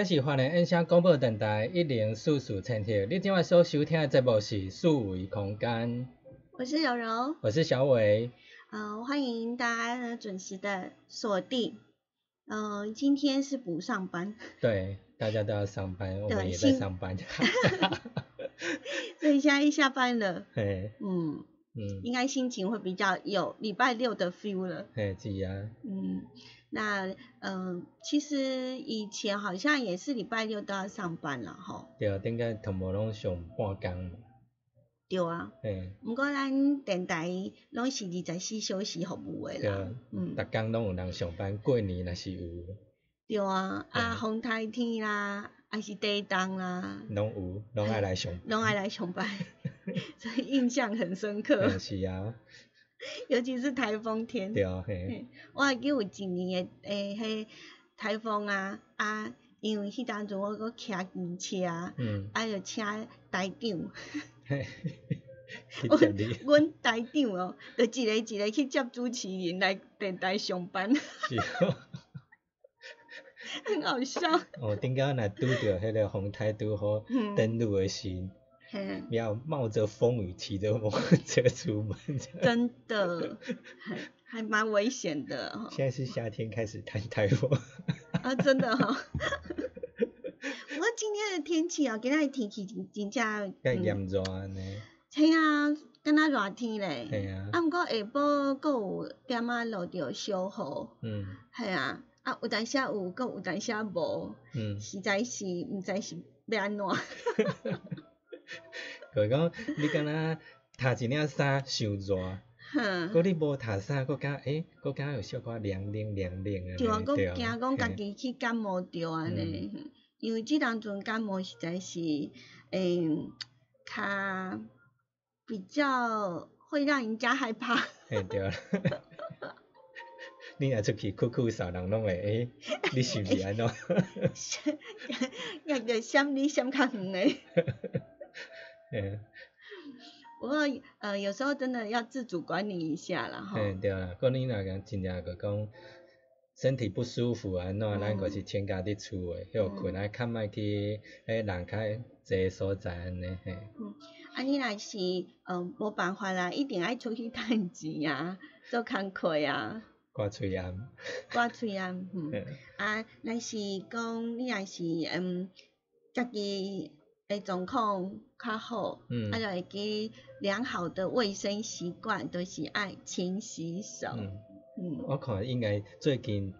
这是华联音响广播电台一零四四千赫，你今晚所收听的节目是四维空间，我是柔柔，我是小伟。嗯、欢迎大家呢准时的锁定。嗯、今天是不上班，对，大家都要上班，我们也在上班。所以现在一下班了，嘿，嗯，嗯，应该心情会比较有礼拜六的 feel 了。嘿，是啊，嗯，那嗯、其实以前好像也是礼拜六都要上班了吼。对啊，顶个同无拢上半工，对啊，嗯，毋过咱电台拢是二十四小时服务的啦对啊。，嗯逐工拢有人上班，过年若是有，对啊，啊，嗯风台天啦，还是地动啦，拢有，拢爱来上。拢爱来上班，所以印象很深刻，。是啊，尤其是台风天。对啊，嘿，我还记有一年的诶，迄台风啊啊，因为迄当阵我搁骑机车，嗯，啊，就请台长，嘿，阮台长哦，就一个一个去接主持人来电台上班，是哦。很好笑。哦，顶个若拄着迄个风台拄好嗯登陆的时，嘿，要冒着风雨骑着摩托车出门。真的，还还蛮危险的哈。现在是夏天，开始谈台风。啊，真的哈、不过今天的天气啊，今仔日天气真真正，嗯，较炎热安尼，嘿啊，敢若热天咧。嘿啊，啊，毋过下晡阁有点仔落着小雨，嗯系啊，啊有当时啊有，阁有当时啊无，嗯，实在是毋知是要安怎。就是讲你敢若读一领衫伤热，哼，搁你无读衫，搁敢诶，搁敢有小可凉凉凉凉安尼，对啊，阁对惊讲家己去感冒着安尼，因为即当阵感冒实在是，诶、较比较会让人家害怕。嘿对啦。你若出去酷酷扫人拢会诶，你是毋是安怎？也着闪你闪较远诶。嘿，不过呃，有时候真的要自主管理一下啦吼。嘿对啦，过你若讲真正个讲身体不舒服啊，那，咱嗯个是请假伫厝诶，休困啊，较莫去迄人较济所在安尼嘿。嗯啊，你若是呃无办法啦，一定爱出去趁钱啊，做工课啊，挂喙炎，刮喙啊，嗯。啊，若是讲你若是嗯，家己诶状况较好，嗯啊，就会记良好的卫生习惯，就是爱勤洗手。嗯，嗯，我看应该最近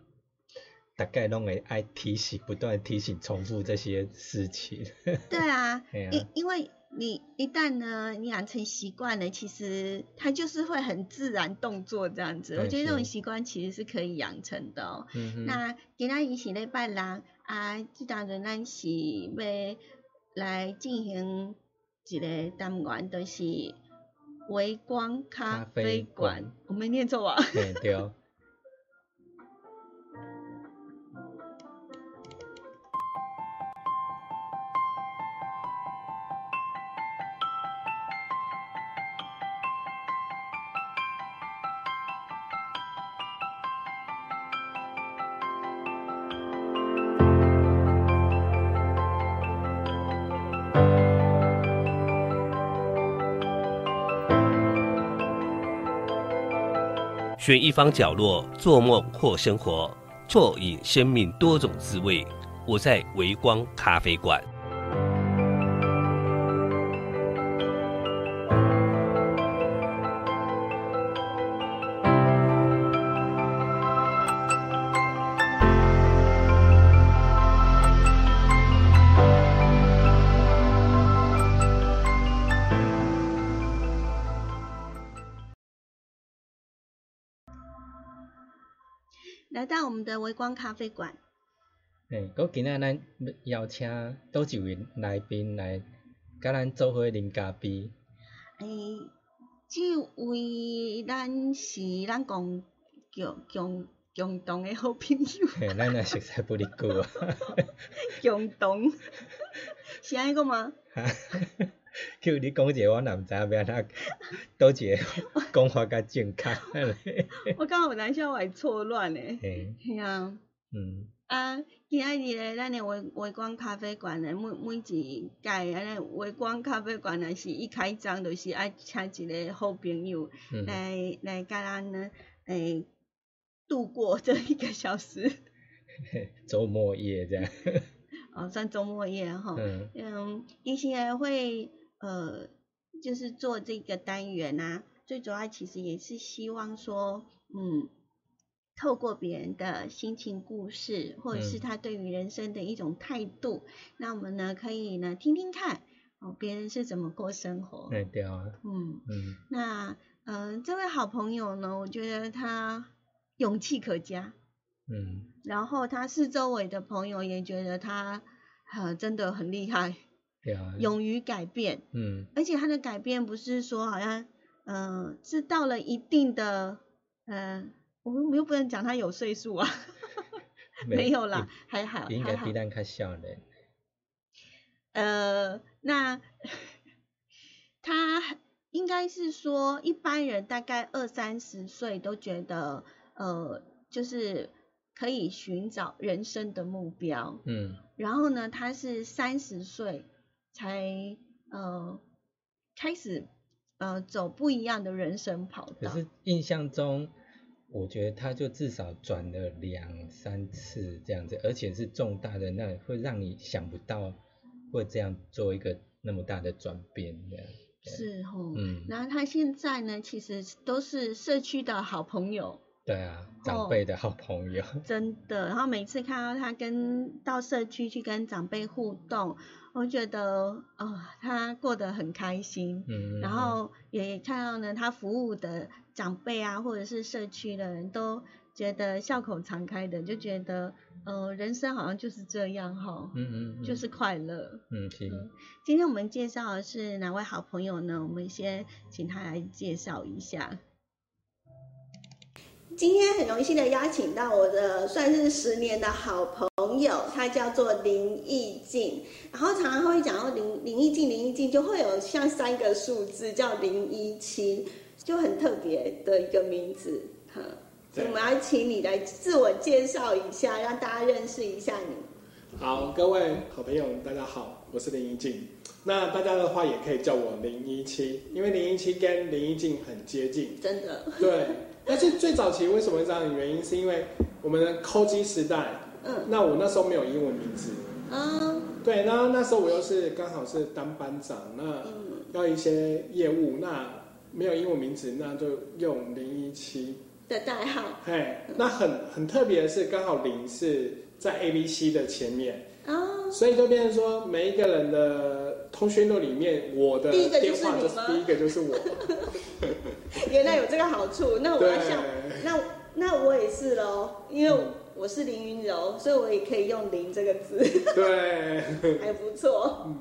大概拢会爱提醒，不断提醒重复这些事情。对啊，因因为你一旦呢，你养成习惯了，其实它就是会很自然动作这样子。我哎觉得这种是习惯其实是可以养成的哦。嗯哼，那今仔日是礼拜六，啊，即当阵咱是要来进行一个单元，就是微光咖咖啡馆，我没念错吧？对。选一方角落做梦或生活，啜饮生命多种滋味。我在微光咖啡馆。咖啡馆，嘿，搁今仔咱要邀请倒一位来宾来，甲咱做伙啉咖啡。诶、这位咱是咱共共共共同诶好朋友，嘿，咱也熟悉不离久啊。共同是安尼讲吗？叫你讲一个，我也毋知影要安怎倒一个讲法较正确。我感觉有当时我会错乱诶。嘿，系啊，嗯，啊，今仔日咧，咱的微微光咖啡馆咧，每每一届安尼微光咖啡馆若是一开张，就是爱请一个好朋友嗯来来甲咱呢，诶、度过这一个小时，周末夜这样。哦，算周末夜哈。嗯嗯，一些会呃，就是做这个单元啊，最主要其实也是希望说，嗯，透过别人的心情故事，或者是嗯他对于人生的一种态度，那我们呢可以呢听听看哦，别人是怎么过生活。嘿对啊，嗯，嗯那嗯、呃这位好朋友呢，我觉得他勇气可嘉，嗯然后他四周围的朋友也觉得他呃真的很厉害。对啊，勇于改变，嗯而且他的改变不是说好像，嗯、是到了一定的，嗯、我们又不能讲他有岁数啊，没有啦，还好应该比，咱较少嘞。呃，那他应该是说一般人大概二三十岁都觉得，呃，就是可以寻找人生的目标，嗯然后呢，他是三十岁才呃开始呃走不一样的人生跑道。可是印象中，我觉得他就至少转了两三次这样子，而且是重大的，那会让你想不到会这样做一个那么大的转变这样。对是哦，嗯，然后他现在呢，其实都是社区的好朋友，对啊，长辈的好朋友。真的。然后每次看到他跟到社区去跟长辈互动，我觉得哦，他过得很开心。嗯，然后也看到呢，他服务的长辈啊，或者是社区的人都觉得笑口常开的，就觉得，呃，人生好像就是这样哈，嗯嗯嗯，就是快乐。嗯行，今天我们介绍的是哪位好朋友呢？我们先请他来介绍一下。今天很荣幸的邀请到我的算是十年的好朋友，他叫做林义静。然后常常会讲到林林义静，林义静就会有像三个数字叫零一七，就很特别的一个名字。哈，所以我们要请你来自我介绍一下，让大家认识一下你。好，各位好朋友，大家好，我是林一静。那大家的话也可以叫我零一七，因为零一七跟林一静很接近。真的，对，但是最早期为什么会这样的原因，是因为我们的扣机时代，嗯那我那时候没有英文名字，啊，对，那那时候我又是刚好是当班长，那嗯，要一些业务，那没有英文名字，那就用零一七。的代号。嘿，那很很特别的是，刚好零是在 A B C 的前面。哦，所以就变成说，每一个人的通讯录里面，我的第一个就是是你吗？第一个就是我。原来有这个好处，那我要那那我也是喽，因为嗯。我是林云柔，所以我也可以用“林”这个字，对，还不错。嗯。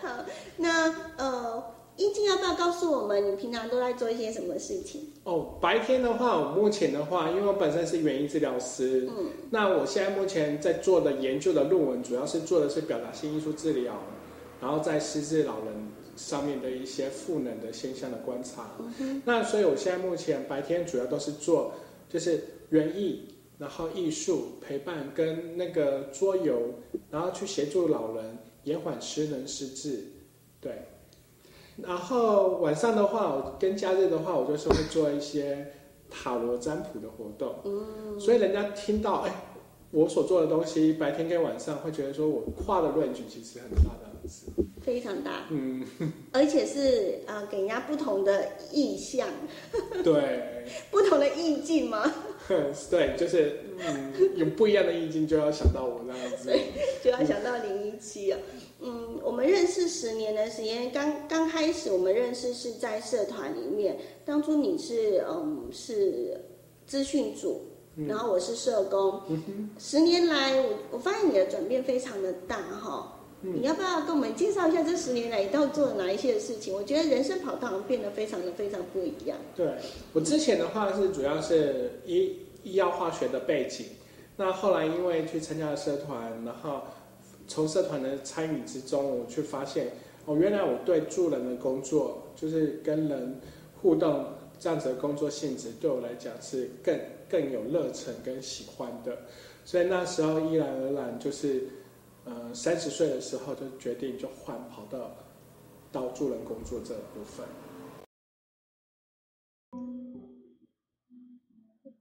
好，那呃，英静要不要告诉我们，你平常都在做一些什么事情？哦，白天的话，我目前的话，因为我本身是园艺治疗师，嗯，那我现在目前在做的研究的论文，主要是做的是表达性艺术治疗，然后在失智老人上面的一些赋能的现象的观察。那所以我现在目前白天主要都是做就是园艺，然后艺术陪伴跟那个桌游，然后去协助老人延缓失能失智，对。然后晚上的话，我跟假日的话，我就是会做一些塔罗占卜的活动。嗯，所以人家听到哎，我所做的东西，白天跟晚上会觉得说我跨的 range 其实很大的样子。非常大，嗯，而且是呃给人家不同的意象，对，不同的意境吗？对，就是嗯有不一样的意境，就要想到我那样子。对，就要想到零一七啊。嗯，我们认识十年的时间，刚刚开始我们认识是在社团里面。当初你是嗯是资讯组，然后我是社工。十年来，我我发现你的转变非常的大哈。你要不要跟我们介绍一下这十年来你到底做了哪一些事情？我觉得人生跑道变得非常的非常不一样。对我之前的话是主要是医医药化学的背景，那后来因为去参加了社团，然后从社团的参与之中，我去发现哦，原来我对助人的工作，就是跟人互动这样子的工作性质，对我来讲是更更有热忱跟喜欢的，所以那时候依然而然就是。呃，三十岁的时候就决定就换跑到到助人工作这部分。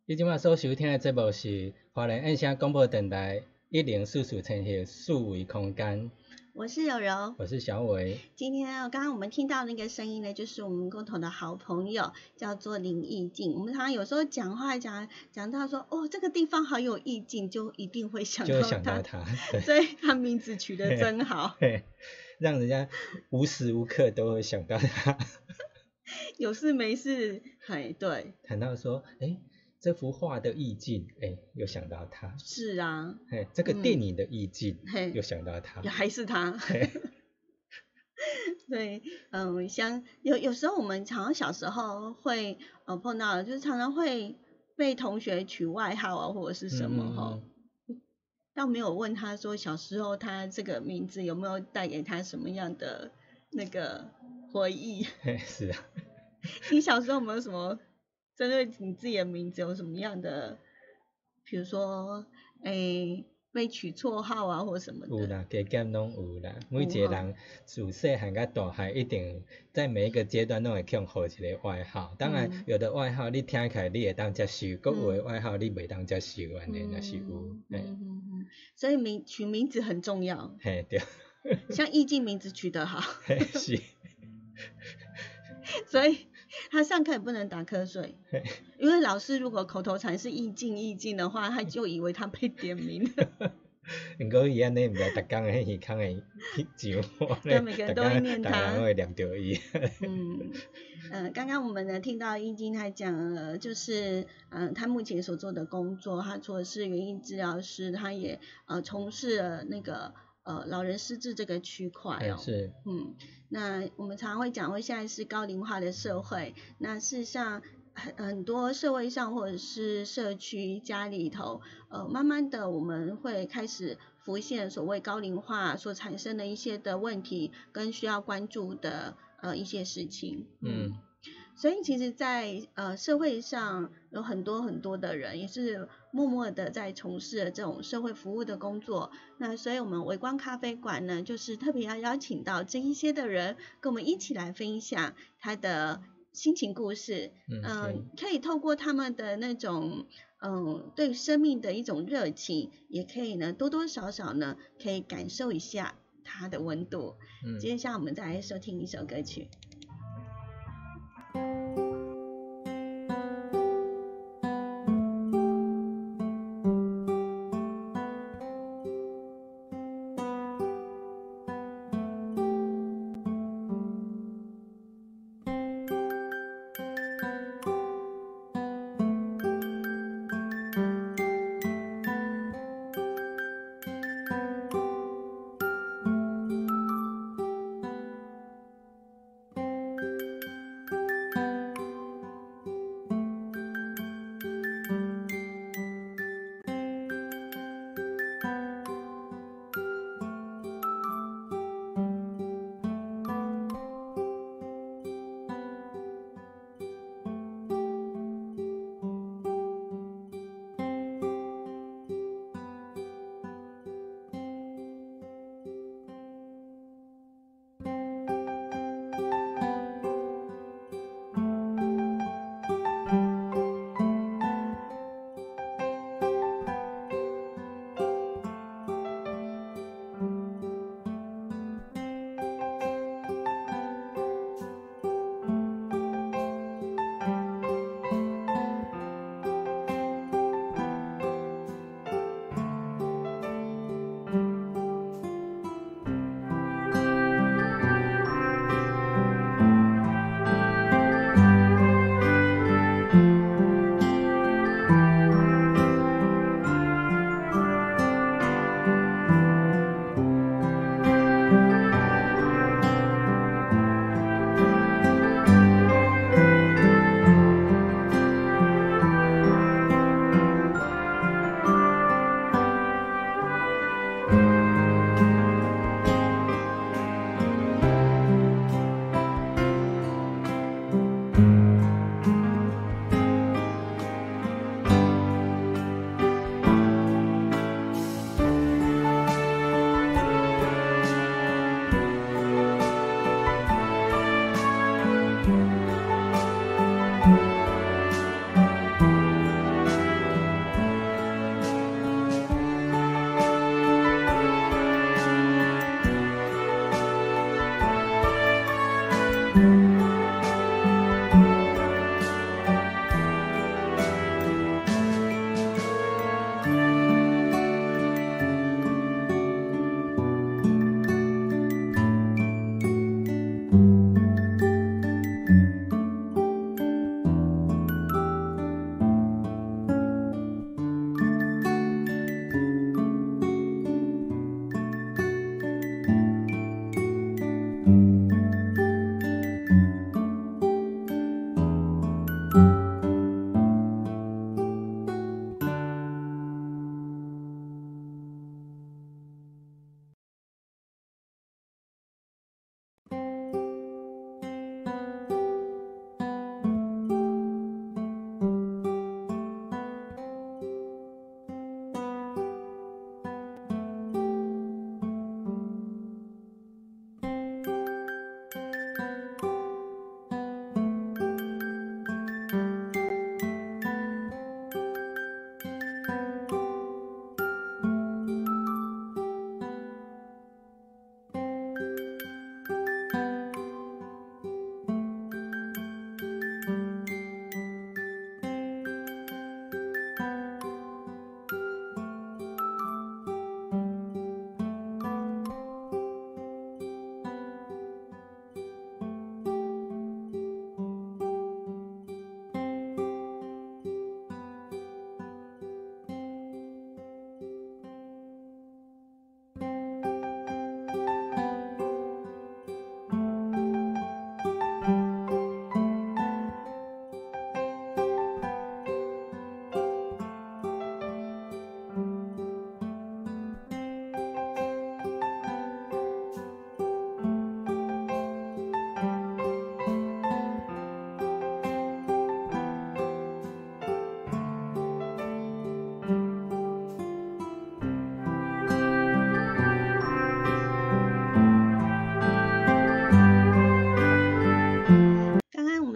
你今晚所收听的节目是华人印象广播电台一零四四千赫四维空间。我是柔柔，我是小伟。今天刚刚我们听到那个声音呢，就是我们共同的好朋友，叫做林意境。我们常常有时候讲话讲讲到说，哦，这个地方好有意境，就一定会想到他，所以他名字取得真好，让人家无时无刻都会想到他。有事没事，哎，对，谈到说，哎。这幅画的意境，哎，又想到他。是啊。哎，这个电影的意境，嘿，又想到他。还是他。对，嗯，像有有时候我们常常小时候会呃碰到，就是常常会被同学取外号啊，或者是什么哈。倒没有问他说小时候他这个名字有没有带给他什么样的那个回忆。是啊。你小时候有没有什么？针对你自己的名字有什么样的，比如说，诶，被取绰号啊，或什么的？有啦，加减拢有啦。每一个人自细汉到大汉，一定在每一个阶段拢会用好一个外号。当然，有的外号你听起来你会当接受，各有的外号你袂当接受，安尼那是有。嗯嗯嗯。所以名取名字很重要。嘿，对。像意境名字取得好。嘿是。所以。他上课也不能打瞌睡，因为老师如果口头禅是意境意境的话，他就以为他被点名了。唔过伊安尼唔系逐工喺耳康嘅讲，对，每个人都会念他，都会念到伊。嗯，呃，刚刚我们呢听到易经他讲了，就是嗯，他目前所做的工作，他除了是园艺治疗师，他也呃从事了那个。呃，老人失智这个区块哦，是，嗯，那我们常常会讲，说现在是高龄化的社会，那事实上很很多社会上或者是社区家里头，呃，慢慢的我们会开始浮现所谓高龄化所产生的一些的问题跟需要关注的呃一些事情，嗯。所以其实，在呃社会上有很多很多的人，也是默默的在从事这种社会服务的工作。那所以我们围观咖啡馆呢，就是特别要邀请到这一些的人，跟我们一起来分享他的心情故事。嗯，可以透过他们的那种嗯对生命的一种热情，也可以呢多多少少呢可以感受一下它的温度。嗯，接下来我们再来收听一首歌曲。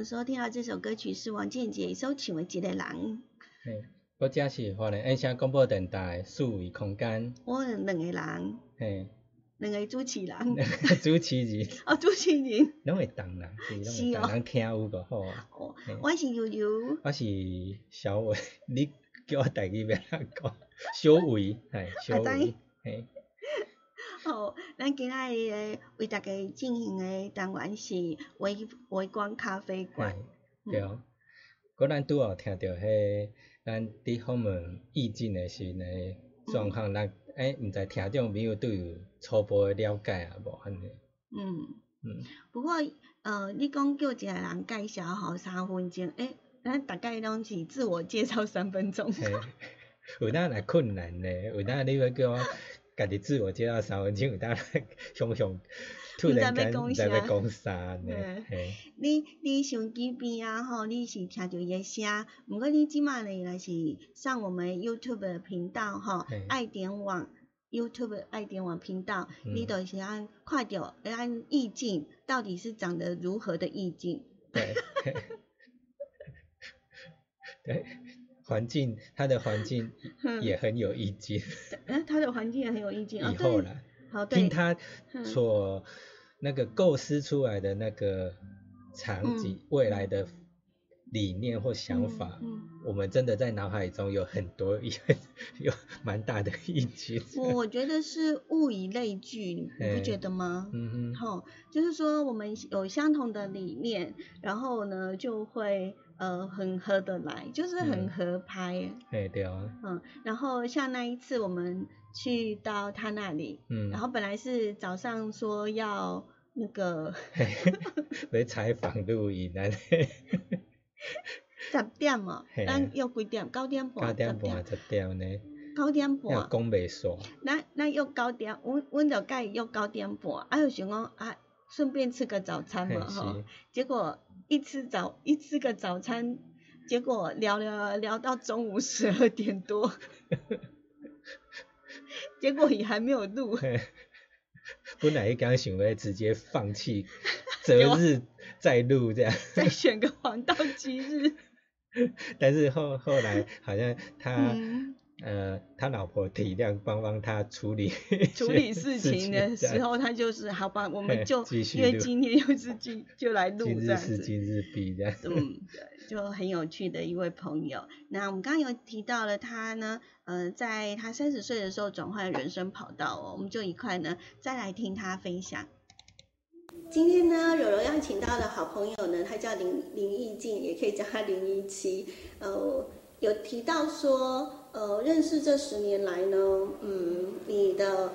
到这首歌曲是王健杰所唱的《一个人》。嘿，我这是华人音响广播电台四维空间，我两个人，嘿，两个主持人，主持人。哦，主持人，拢会当人，是哦。人听有个好啊。哦，我是悠悠，我是小伟，你叫我代志要安讲？小伟，嘿，小啊伟，嘿，哦，咱今仔日诶为大家进行诶单元是微微光咖啡馆嘿，，对。果咱拄好听着迄咱伫访问意境的时阵诶状况，咱诶，毋知听众朋友对有初步诶了解啊无安尼？嗯。嗯，不过，呃，你讲叫一个人介绍吼三分钟，诶、咱大概拢是自我介绍三分钟。嘿，有哪来困难呢，有哪你要叫我家己自我介绍三分钟，有当熊熊突然间不毋知要讲讲啥呢？你你手机边啊吼，你是听着伊诶声，毋过你即卖呢若是上我们 YouTube 的频道吼，爱点网 YouTube 爱点网频道，嗯。你就是按看着按意境到底是长得如何的意境。对，嘿。对，环境它的环境嗯也很有意境，哎，它的环境也很有意境啊。以后啦。好听，他嗯所那个构思出来的那个场景，未来的理念或想法，嗯我们真的在脑海中有很多 有蛮大的印记。我我觉得是物以类聚，你不觉得吗？嗯哼，吼，就是说我们有相同的理念，然后呢就会呃很合得来，就是很嗯合拍。嘿对啊，嗯，然后像那一次我们去到他那里，嗯，然后本来是早上说要那个嘿 要采访录影啊，十点嘛，嘿。咱约几点？九点半，九点十半十点呢，九点要半，讲袂煞，咱咱约九点，阮阮就甲伊约九点半，啊就想讲啊，顺便吃个早餐嘛吼。是，结果一吃早一吃个早餐，结果聊聊聊到中午十二点多，结果也还没有录。嘿。本来刚想要直接放弃，择日再录这样。再选个黄道吉日，但是后后来好像他、嗯，呃他老婆体谅帮帮他处理 处理事情的时候，他就是好吧，我们就因为今天又是今就来录今日这样子。事今日毕这样。嗯，对，就很有趣的一位朋友。那我们刚刚有提到了他呢，呃，在他三十岁的时候转换人生跑道哦，我们就一块呢再来听他分享。今天呢，柔柔邀请到的好朋友呢，他叫林林义静，也可以叫他林一七。呃，有提到说，呃，认识这十年来呢，嗯，你的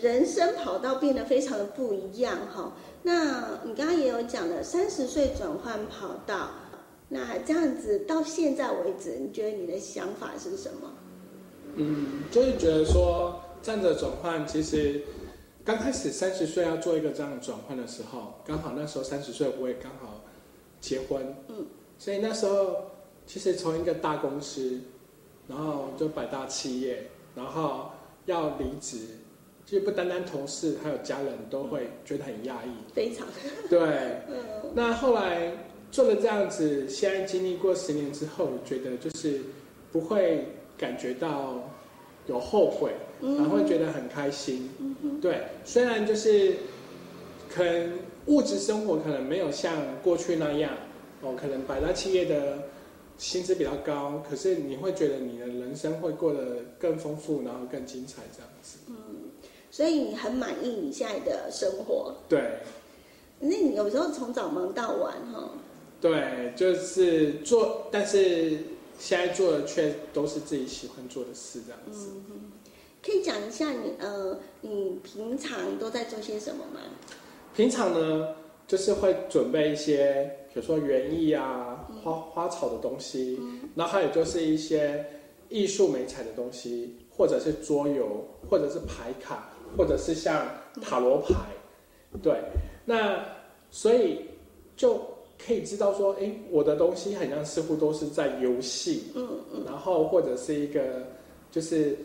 人生跑道变得非常的不一样哈。那你刚刚也有讲了，三十岁转换跑道，那这样子到现在为止，你觉得你的想法是什么？嗯，就是觉得说站着转换，其实刚开始三十岁要做一个这样的转换的时候，刚好那时候三十岁我也刚好结婚，嗯，所以那时候其实从一个大公司，然后就百大企业，然后要离职，其实不单单同事，还有家人都会觉得很压抑，非常，对，嗯。那后来做了这样子，现在经历过十年之后，觉得就是不会感觉到有后悔，嗯然后会觉得很开心。对，虽然就是可能物质生活可能没有像过去那样，哦，可能百大企业的薪资比较高，可是你会觉得你的人生会过得更丰富，然后更精彩这样子。嗯，所以你很满意你现在的生活？对。那你有时候从早忙到晚哈，对，就是做，但是现在做的却都是自己喜欢做的事，这样子。嗯哼，可以讲一下你呃，你平常都在做些什么吗？平常呢，就是会准备一些，比如说园艺啊、花花草的东西，然后还有就是一些艺术美彩的东西，或者是桌游，或者是牌卡，或者是像塔罗牌，对，那所以就可以知道说，哎，我的东西好像似乎都是在游戏，嗯嗯。然后或者是一个就是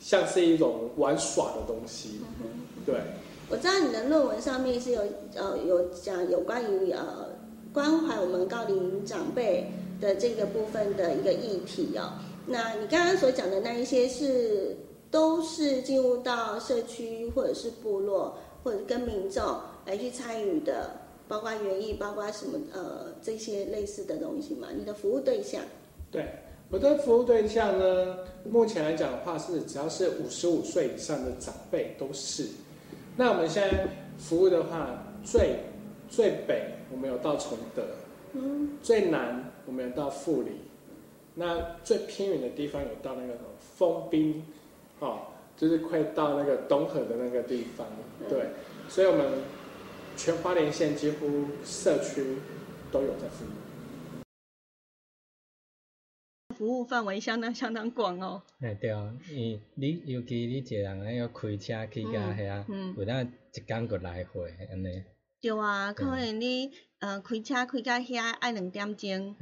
像是一种玩耍的东西，对。我知道你的论文上面是有呃有讲有关于呃关怀我们高龄长辈的这个部分的一个议题哦。那你刚刚所讲的那一些是都是进入到社区或者是部落或者跟民众来去参与的，包括园艺，包括什么呃这些类似的东西嘛？你的服务对象？对，我的服务对象呢，目前来讲的话是只要是五十五岁以上的长辈都是。那我们现在服务的话，最最北我们有到崇德，嗯，最南我们有到富里。那最偏远的地方有到那个什么丰滨，哦，就是快到那个东河的那个地方，对，所以我们全花莲县几乎社区都有在服务。服务范围相当相当广哦。哎对哦，你你尤其你一个人那个开车去到遐嗯，有当一工过来回安尼。对啊，可能你呃开车开到遐爱两点钟，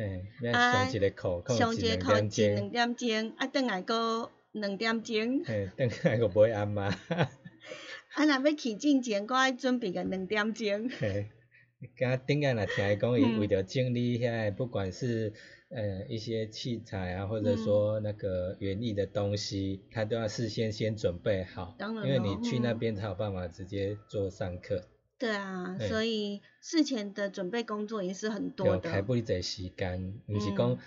啊，上一个课上一个课一两点钟，啊，转来个两点钟，嘿，转来个买暗嘛。啊，若要去进前，搁爱准备个两点钟。嘿，刚顶下若听伊讲，伊为着整理遐，不管是呃一些器材啊，或者说那个园艺的东西，他都要事先先准备好，因为你去那边才有办法直接做上课。对啊，所以事前的准备工作也是很多的。开不侪时间，不是讲，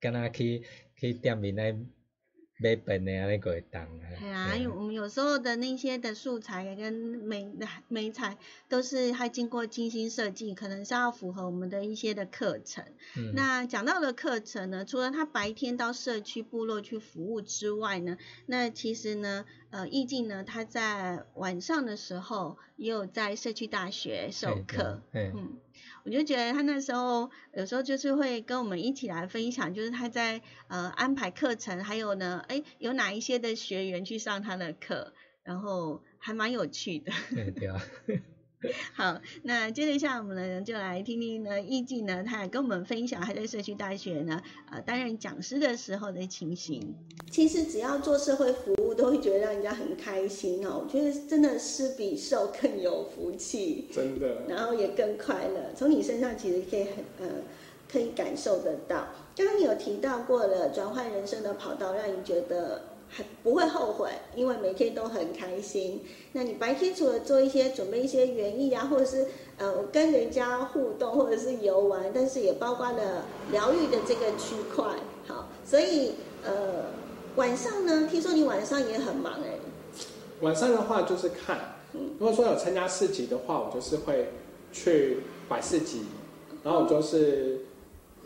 跟他去去店面内。买本的啊，那个当啊。系啊，我们有时候的那些的素材跟美美材都是还经过精心设计，可能是要符合我们的一些的课程。嗯。那讲到的课程呢，除了他白天到社区部落去服务之外呢，那其实呢，呃，易静呢，他在晚上的时候也有在社区大学授课。嗯。我就觉得他那时候有时候就是会跟我们一起来分享，就是他在呃安排课程，还有呢，哎，有哪一些的学员去上他的课，然后还蛮有趣的。对啊。好，那接着下我们呢就来听听呢，易静呢，他也跟我们分享他在社区大学呢，呃，担任讲师的时候的情形。其实只要做社会服务，都会觉得让人家很开心哦。我觉得真的施比受更有福气，真的，然后也更快乐。从你身上其实可以很呃，可以感受得到。刚刚你有提到过了转换人生的跑道，让你觉得。还不会后悔，因为每天都很开心。那你白天除了做一些准备一些园艺啊，或者是呃跟人家互动，或者是游玩，但是也包括了疗愈的这个区块。好，所以呃晚上呢，听说你晚上也很忙哎。晚上的话就是看，如果说有参加市集的话，我就是会去摆市集，然后我就是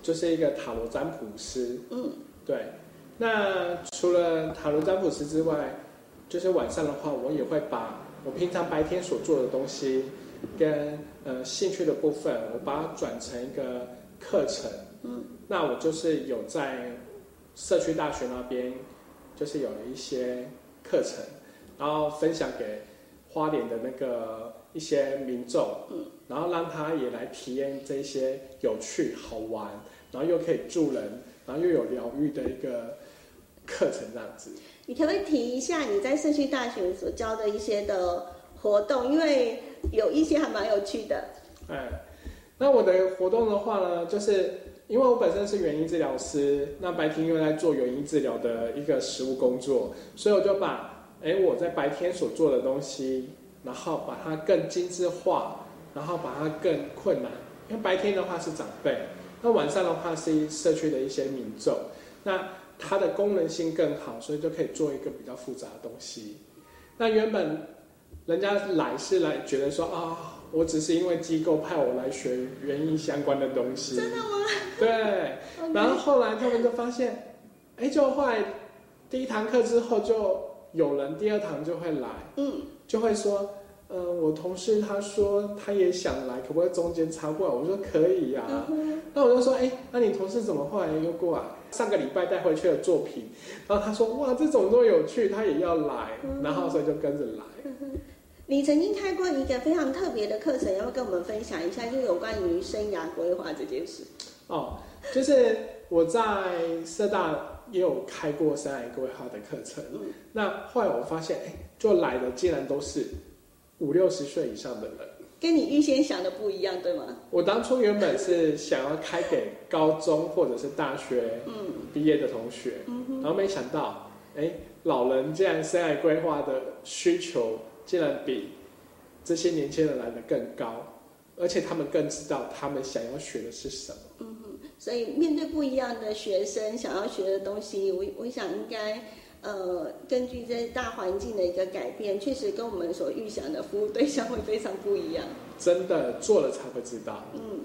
就是一个塔罗占卜师。嗯，对。那除了塔罗占卜师之外，就是晚上的话，我也会把我平常白天所做的东西，跟呃兴趣的部分，我把它转成一个课程。嗯，那我就是有在社区大学那边，就是有了一些课程，然后分享给花莲的那个一些民众，嗯，然后让他也来体验这些有趣好玩，然后又可以助人，然后又有疗愈的一个。课程这样子，你可不可以提一下你在社区大学所教的一些的活动？因为有一些还蛮有趣的。哎，那我的活动的话呢，就是因为我本身是园艺治疗师，那白天又在做园艺治疗的一个实务工作，所以我就把哎我在白天所做的东西，然后把它更精致化，然后把它更困难。因为白天的话是长辈，那晚上的话是社区的一些民众，那。它的功能性更好，所以就可以做一个比较复杂的东西。那原本人家来是来觉得说啊，我只是因为机构派我来学园艺相关的东西。真的吗？对。然后后来他们就发现，哎，就后来第一堂课之后就有人，第二堂就会来，嗯，就会说。嗯，我同事他说他也想来，可不可以中间插过来？我说可以呀。那我就说，哎，那你同事怎么后来又过来？上个礼拜带回去的作品，然后他说，哇，这种都有趣，他也要来，然后所以就跟着来。你曾经开过一个非常特别的课程，要不要跟我们分享一下？就有关于生涯规划这件事。哦，就是我在社大也有开过生涯规划的课程。那后来我发现，哎，就来的竟然都是。五六十岁以上的人，跟你预先想的不一样，对吗？我当初原本是想要开给高中或者是大学毕业的同学，然后没想到，哎，老人竟然生涯规划的需求竟然比这些年轻人来的更高，而且他们更知道他们想要学的是什么。嗯哼，所以面对不一样的学生想要学的东西，我我想应该。呃，根据这大环境的一个改变，确实跟我们所预想的服务对象会非常不一样。真的做了才会知道。嗯。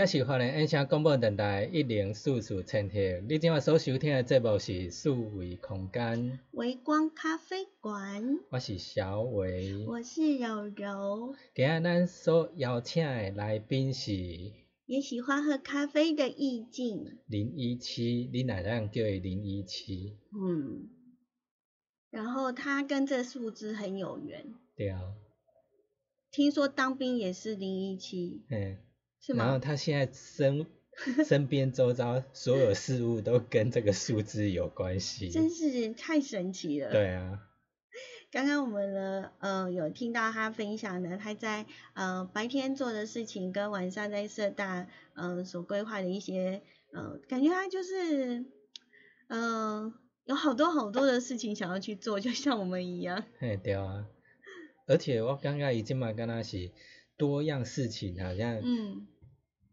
这是华人音响广播电台一零四四千赫，你今晚所收听的节目是数位空间，微光咖啡馆，我是小伟。我是柔柔，今仔咱所邀请的来宾是也喜欢喝咖啡的意境。零一七，你哪样叫伊零一七？嗯，然后他跟这数字很有缘，对啊，听说当兵也是零一七，嗯，是然后？他现在身身边周遭所有事物都跟这个数字有关系。真是太神奇了。对啊，刚刚我们呢，呃，有听到他分享的他在呃白天做的事情，跟晚上在社大呃所规划的一些呃，感觉他就是呃有好多好多的事情想要去做，就像我们一样。嘿对啊，而且我感觉伊即嘛敢若是多样事情，好像嗯，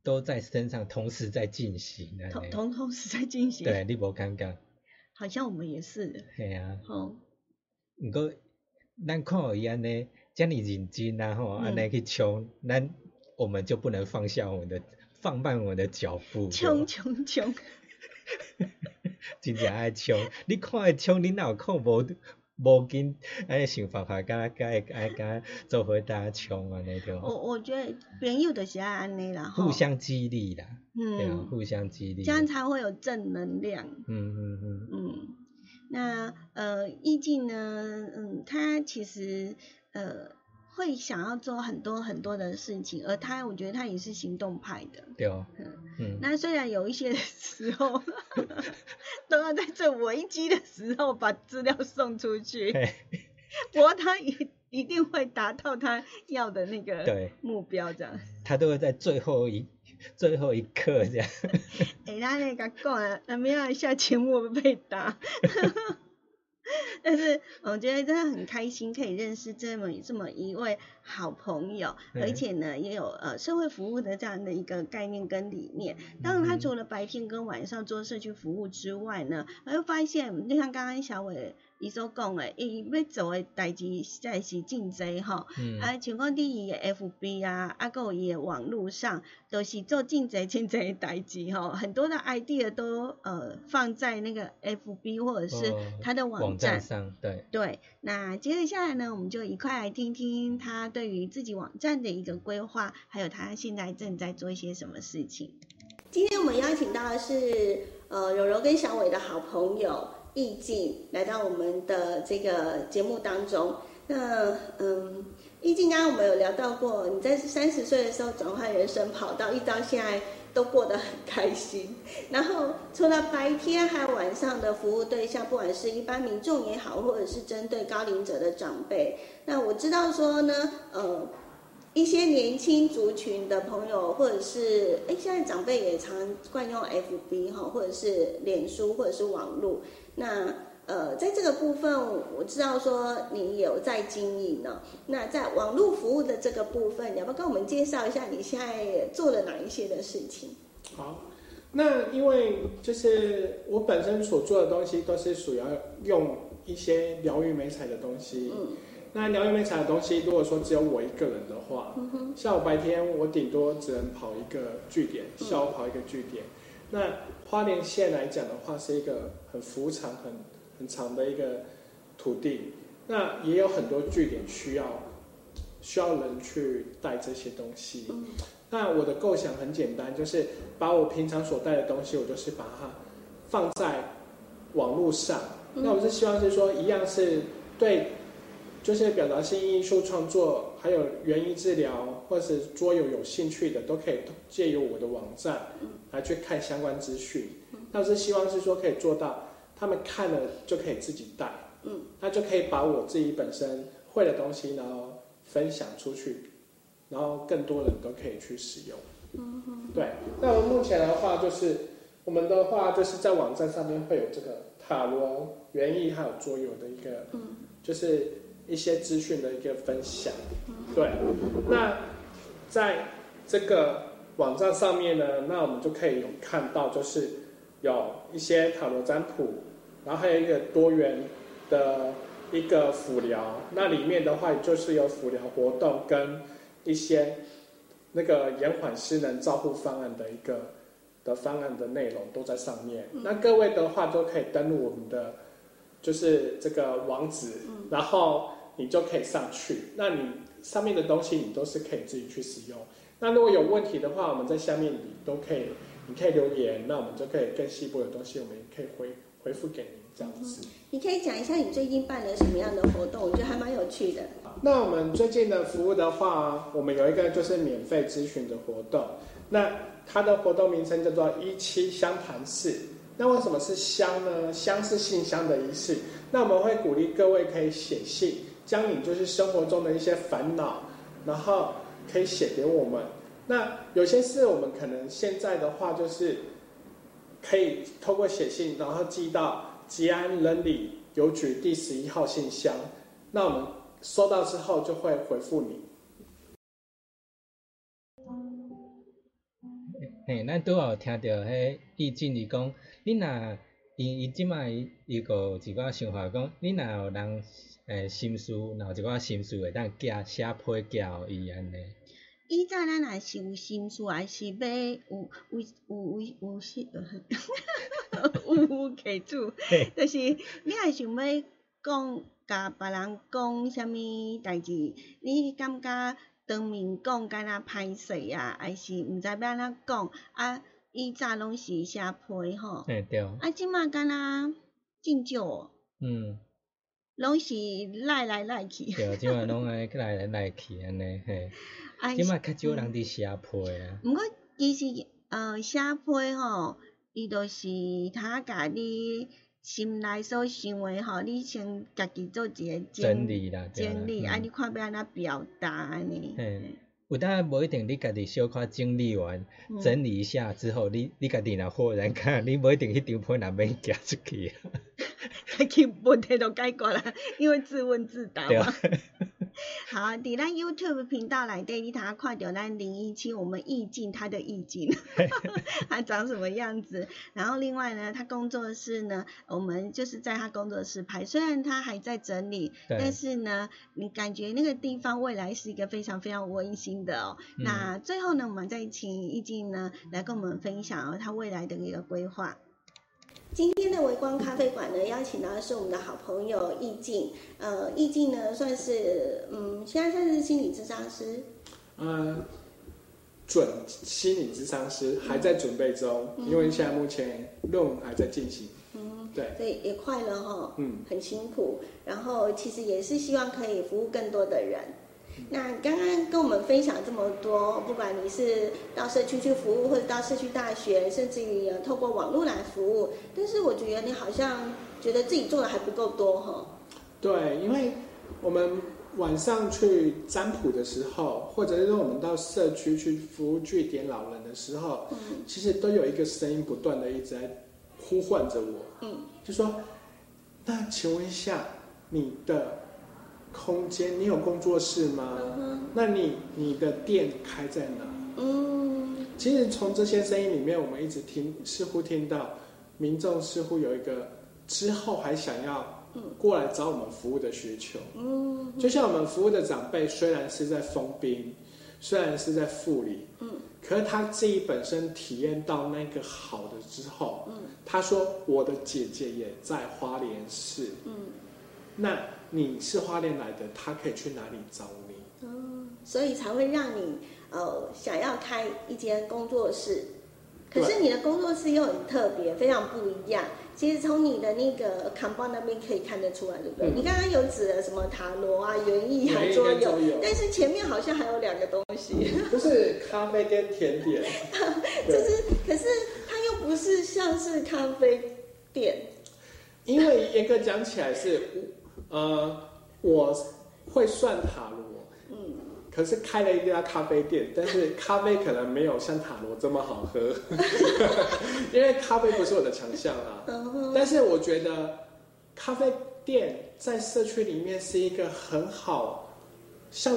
都在身上同时在进行同同同时在进行。对，，你无感觉？好像我们也是。嘿啊，哦，毋过咱看到伊安尼遮尔认真啊吼，安尼嗯去冲，咱我们就不能放下我们的放慢我们的脚步，冲冲冲！真正爱冲。你看伊冲，你哪有看无无紧安尼想办法，甲甲会爱甲做伙大家冲安尼对吧？我我觉得朋友就是爱安尼啦，互相激励啦，嗯对啊，嗯，互相激励。这样才会有正能量。嗯嗯嗯，嗯，那呃，意境呢，嗯，他其实呃会想要做很多很多的事情，而他我觉得他也是行动派的。对哦，嗯，那虽然有一些时候 都要在最危机的时候把资料送出去，不过他一一定会达到他要的那个目标，这样。他都会在最后一最后一刻这样。哎，他那个讲啊，那没有下节目会被打。但是我觉得真的很开心，可以认识这么这么一位好朋友，嗯而且呢，也有呃社会服务的这样的一个概念跟理念。当然，他嗯除了白天跟晚上做社区服务之外呢，我会发现，就像刚刚小伟伊所讲的，伊要做的代志实在是真侪吼。嗯，啊，像讲伫伊诶 FB 啊，啊，还有伊诶网络上，都是做真侪真侪的代志吼，很多的 idea 都呃放在那个 FB 或者是哦他的网站。站上，对，对，那接着下来呢，我们就一块来听听他对于自己网站的一个规划，还有他现在正在做一些什么事情。今天我们邀请到的是呃柔柔跟小伟的好朋友意境来到我们的这个节目当中。那嗯，意境刚刚我们有聊到过，你在三十岁的时候转换人生跑道，一到现在都过得很开心。然后除了白天还有晚上的服务对象，不管是一般民众也好，或者是针对高龄者的长辈，那我知道说呢，呃。一些年轻族群的朋友，或者是哎，现在长辈也常惯用 FB 哈，或者是脸书，或者是网络。那呃，在这个部分，我知道说你有在经营呢。那在网络服务的这个部分，你要不要跟我们介绍一下你现在做了哪一些的事情？好，那因为就是我本身所做的东西都是属于要用一些疗愈美彩的东西。嗯那疗愈美彩的东西，如果说只有我一个人的话，嗯哼，像我白天我顶多只能跑一个据点，嗯下午跑一个据点。那花莲县来讲的话，是一个很幅长、很很长的一个土地，那也有很多据点需要需要人去带这些东西。嗯那我的构想很简单，就是把我平常所带的东西，我就是把它放在网络上。嗯那我是希望是说，一样是对，就是表达性艺术创作，还有园艺治疗或是桌游有兴趣的，都可以借由我的网站来去看相关资讯。那我是希望是说可以做到，他们看了就可以自己带，嗯，那就可以把我自己本身会的东西，然后分享出去，然后更多人都可以去使用。嗯哼，对，那我们目前的话就是，我们的话就是在网站上面会有这个塔罗、园艺还有桌游的一个，嗯。就是一些资讯的一个分享。对，那在这个网站上面呢，那我们就可以有看到，就是有一些塔罗占卜，然后还有一个多元的一个辅疗，那里面的话就是有辅疗活动跟一些那个延缓失能照护方案的一个的方案的内容都在上面。那各位的话都可以登录我们的就是这个网址，然后你就可以上去。那你上面的东西你都是可以自己去使用。那如果有问题的话，我们在下面你都可以，你可以留言，那我们就可以更细部的东西，我们也可以回回复给您这样子。你可以讲一下你最近办了什么样的活动？我觉得还蛮有趣的。那我们最近的服务的话，我们有一个就是免费咨询的活动。那它的活动名称叫做一期相谈室。那为什么是香呢？香是信箱的仪式。那我们会鼓励各位可以写信，将你就是生活中的一些烦恼，然后可以写给我们。那有些事我们可能现在的话就是可以透过写信，然后寄到吉安伦理邮局第十一号信箱。那我们收到之后就会回复你。嘿，咱拄好听到迄意境伊讲，你若伊伊即摆伊个一寡想法讲，你若有人诶心事，若有一寡心事会当寄写批寄互伊安尼。以前咱若是有心事，还是要有有有有有是，有有客主，就是你还想要讲，甲别人讲啥物代志，你感觉当面讲敢若歹势啊，还是毋知要安怎讲？啊，以前拢是写批吼，嘿对，啊，即马敢若真少，嗯，拢是来来来去。对，即摆拢安尼来来来去安尼嘿，啊即摆较少人伫写批啊，毋过其实呃写批吼，伊著是他甲你心内所想诶吼，你先家己做一个整理啦，整理，嗯啊，你看要安怎表达安尼。嘿，有当然无一定，你家己小可整理完，嗯。整理一下之后，你你家己若豁然看，你无一定迄张批也免寄出去啊，去问题就解决了，因为自问自答嘛。啊。，好，伫咱 YouTube 频道内底，你通看到咱零一七我们意境他的意境，他长什么样子。然后另外呢，他工作室呢，我们就是在他工作室拍，虽然他还在整理，但是呢，你感觉那个地方未来是一个非常非常温馨的哦。嗯那最后呢，我们再请意境呢来跟我们分享哦他未来的一个规划。今天的微光咖啡馆呢，邀请到的是我们的好朋友易静。呃，易静呢，算是嗯，现在算是心理咨商师。呃，准心理咨商师还在准备中，因为现在目前论文还在进行。嗯，对，所以也快了哈，嗯，很辛苦。然后其实也是希望可以服务更多的人。那刚刚跟我们分享这么多，不管你是到社区去服务，或者到社区大学，甚至于呃透过网络来服务，但是我觉得你好像觉得自己做的还不够多哈。对，因为我们晚上去占卜的时候，或者是说我们到社区去服务据点老人的时候，嗯。其实都有一个声音不断的一直在呼唤着我，嗯，就说：“那请问一下，你的空间，你有工作室吗？嗯那你你的店开在哪？”嗯。其实从这些声音里面，我们一直听，似乎听到民众似乎有一个之后还想要过来找我们服务的需求。嗯。就像我们服务的长辈，虽然是在封滨，虽然是在护理，嗯，可是他自己本身体验到那个好的之后，嗯，他说我的姐姐也在花莲市，嗯。那你是花莲来的，他可以去哪里找你？嗯，所以才会让你呃想要开一间工作室。可是你的工作室又很特别，非常不一样。其实从你的那个 c o m b o 那边可以看得出来，对不对？嗯你刚刚有指了什么塔罗啊、园艺啊、桌游跟桌游，但是前面好像还有两个东西，就是咖啡跟甜点，就是可是它又不是像是咖啡店，因为严格讲起来是，呃，我会算塔罗，嗯，可是开了一家咖啡店，但是咖啡可能没有像塔罗这么好喝，因为咖啡不是我的强项啊。但是我觉得咖啡店在社区里面是一个很好，像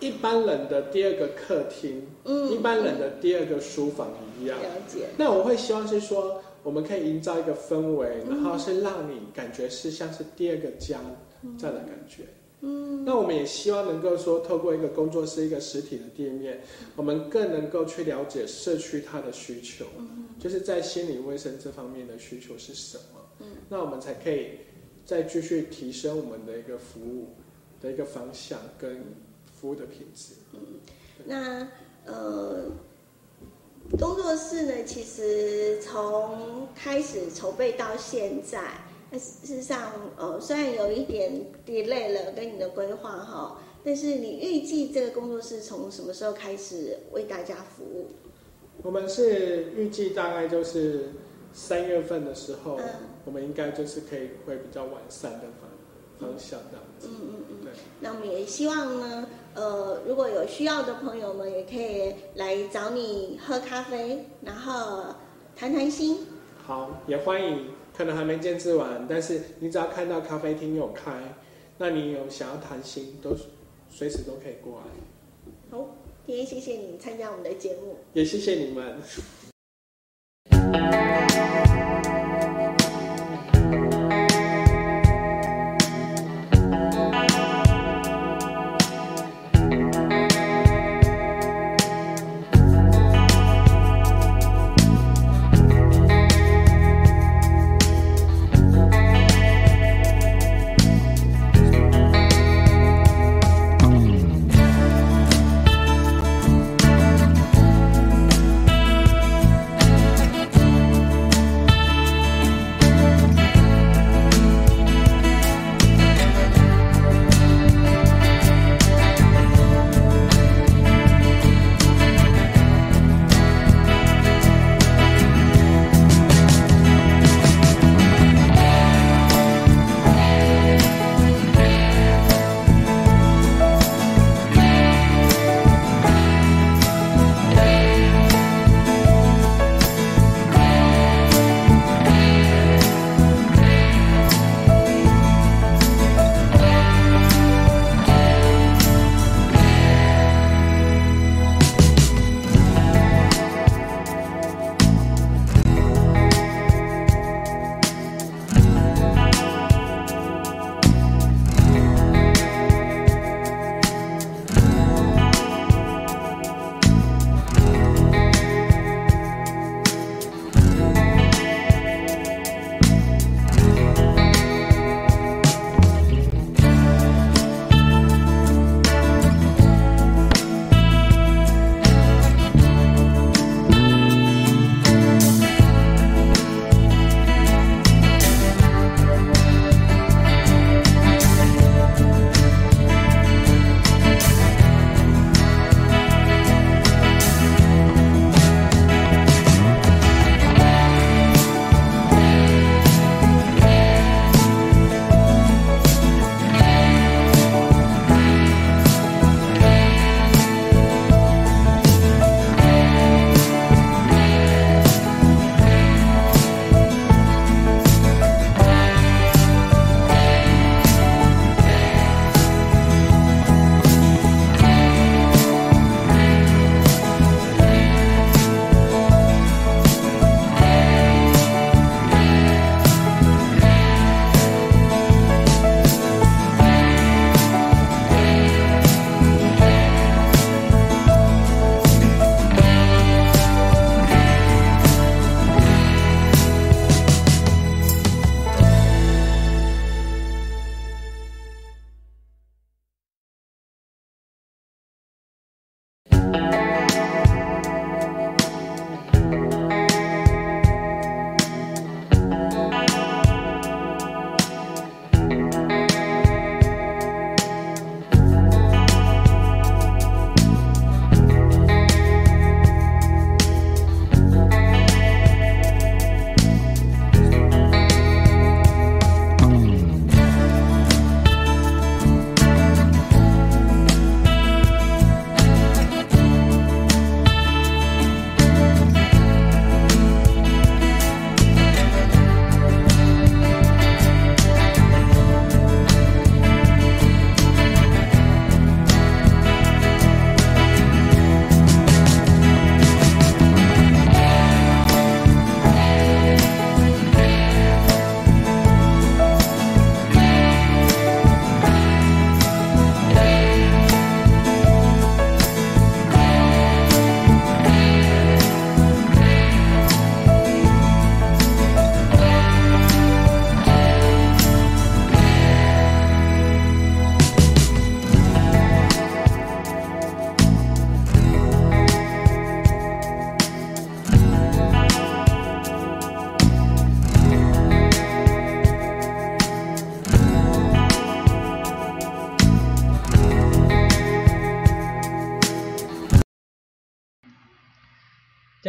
一般人的第二个客厅，嗯一般人的第二个书房一样。了解，那我会希望是说，我们可以营造一个氛围，嗯然后是让你感觉是像是第二个家这样的感觉。嗯，那我们也希望能够说，透过一个工作室、一个实体的店面，我们更能够去了解社区它的需求，就是在心理卫生这方面的需求是什么。嗯，那我们才可以再继续提升我们的一个服务的一个方向跟服务的品质。嗯，那呃。工作室呢，其实从开始筹备到现在，那事实上，呃，虽然有一点 delay 了跟你的规划哈，但是你预计这个工作室从什么时候开始为大家服务？我们是预计大概就是三月份的时候，我们应该就是可以会比较完善的方方向这样子。嗯嗯嗯。对。那我们也希望呢。呃，如果有需要的朋友们，也可以来找你喝咖啡，然后谈谈心。好，也欢迎。可能还没见制完，但是你只要看到咖啡厅有开，那你有想要谈心，都随时都可以过来。好，今天谢谢你参加我们的节目，也谢谢你们。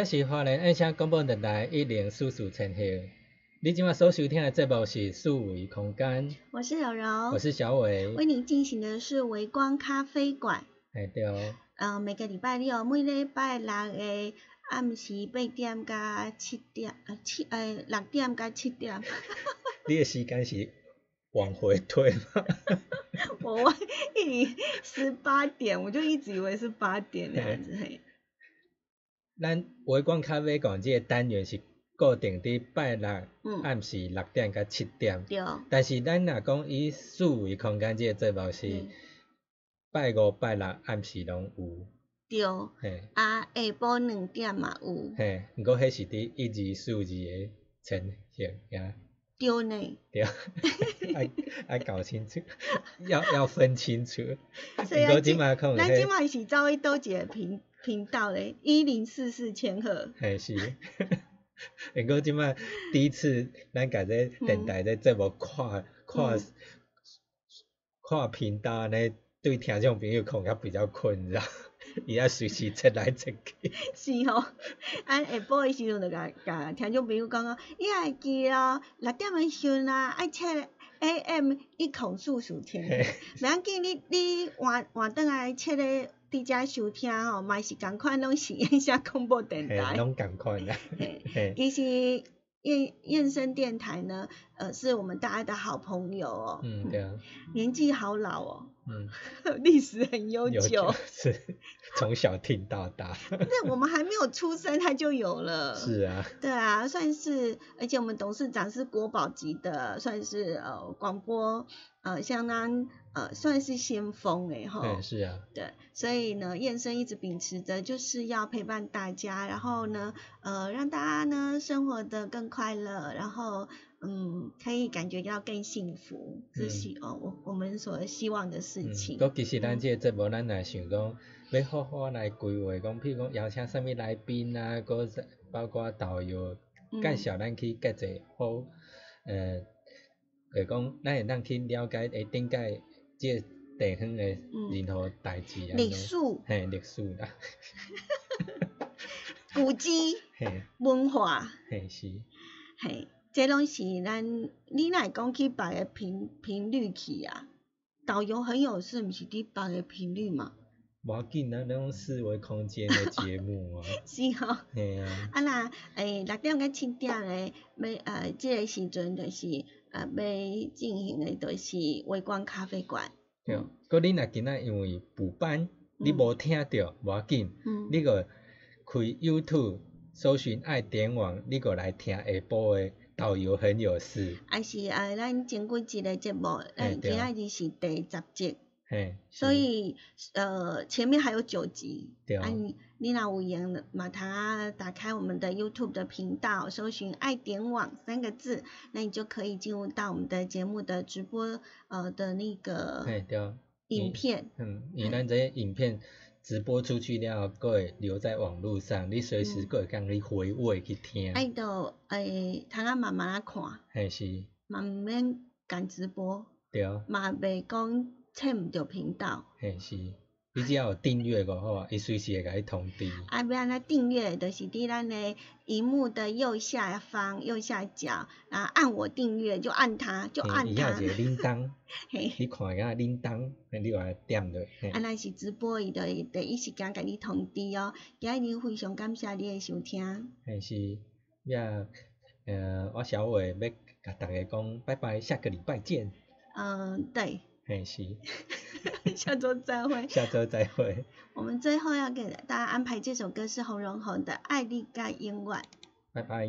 是华人爱声广播电台一零四四千赫。你今晚所收听的节目是数维空间，我是柔柔，我是小伟。为您进行的是微光咖啡馆。哎对哦。嗯，每个礼拜六，每礼拜六的暗时八点加七点，呃七呃六点加七点。你的时间是往回推吗？我我一直十八点，我就一直以为是八点那样子嘿。咱微光咖啡馆即个单元是固定伫拜六暗时六点到七点，对。但是咱若讲以四维空间即个节目是拜五拜六暗时拢有，对。嘿。啊，下晡两点嘛有。嘿，毋过迄是伫一字数字的呈现呀。对呢。对。爱爱搞清楚，要要分清楚。所以咱今咱今晚是走去倒一个频？频道嘞，一零四四千赫。嘿是，不过即摆第一次咱家这电台咧节目跨跨跨频道安尼，对听众朋友可能较比较困扰，伊要随时切来切去。是吼，安下晡诶时阵就甲甲听众朋友讲讲，伊也会记咯，六点诶时阵啊，爱切 AM 一口数数天，袂要紧，你你换换转来切咧。伫遮收听吼，嘛是共款，拢是燕声广播电台。拢共款 啦。其实燕燕声电台呢，呃，是我们大家的好朋友哦。嗯，对啊。年纪好老哦。嗯。历史很悠久。是。从小听到大。那我们还没有出生，它就有了。是啊。对啊，算是，而且我们董事长是国宝级的，算是呃广播呃相当。呃，算是先锋哎哈，对，是啊，对，所以呢，燕生一直秉持着就是要陪伴大家，然后呢，呃，让大家呢生活的更快乐，然后嗯，可以感觉到更幸福，这是哦，我我们所希望的事情。嗯，其实咱这个节目，咱也想讲，要好好来规划，讲譬如讲邀请什么来宾啊，个包括导游介绍咱去各个好，呃，就讲咱会当去了解会顶解。即个地方诶任何代志啊，历史，嘿，历史啦，古迹，嘿，文化，嘿是，嘿，即拢是咱你若讲去别个频频率去啊，导游很有事，毋是伫别个频率嘛？无要紧啊，那种四维空间的节目啊，是吼，嘿啊，啊那诶六点到七点诶，要呃即个时阵就是。啊，要进行的都是微光咖啡馆。对，佮你若今仔因为补班，你无听着，无要紧，你个开 YouTube 搜寻爱点网，你个来听下晡的导游很有事。啊是啊，咱前几集的节目，咱今仔日是第十集。嘿，所以呃，前面还有九集。对啊。你你那无言马塔打开我们的 YouTube 的频道，搜寻“爱点网”三个字，那你就可以进入到我们的节目的直播呃的那个影片。嗯，你咱这些影片直播出去了，各会留在网络上，你随时各会讲你回味去听。爱到诶，通啊慢慢啊看。嘿是。慢慢赶直播。对啊。嘛袂讲切毋着频道。嘿是。你只要有订阅个好啊，伊随时会甲你通知。啊，要安尼订阅，就是伫咱诶荧幕的右下方右下角，啊，按我订阅就按它，就按它。伊有一个 铃铛，你看下铃铛，你话点落。啊，咱是直播，伊就会第一时间甲你通知哦。今日非常感谢你诶收听。嘿是，呀，呃，我小伟要甲大家讲，拜拜，下个礼拜见。嗯，对。嘿 是，下周再会。下周再会。我们最后要给大家安排这首歌是洪荣宏的《爱丽盖英文》。拜拜。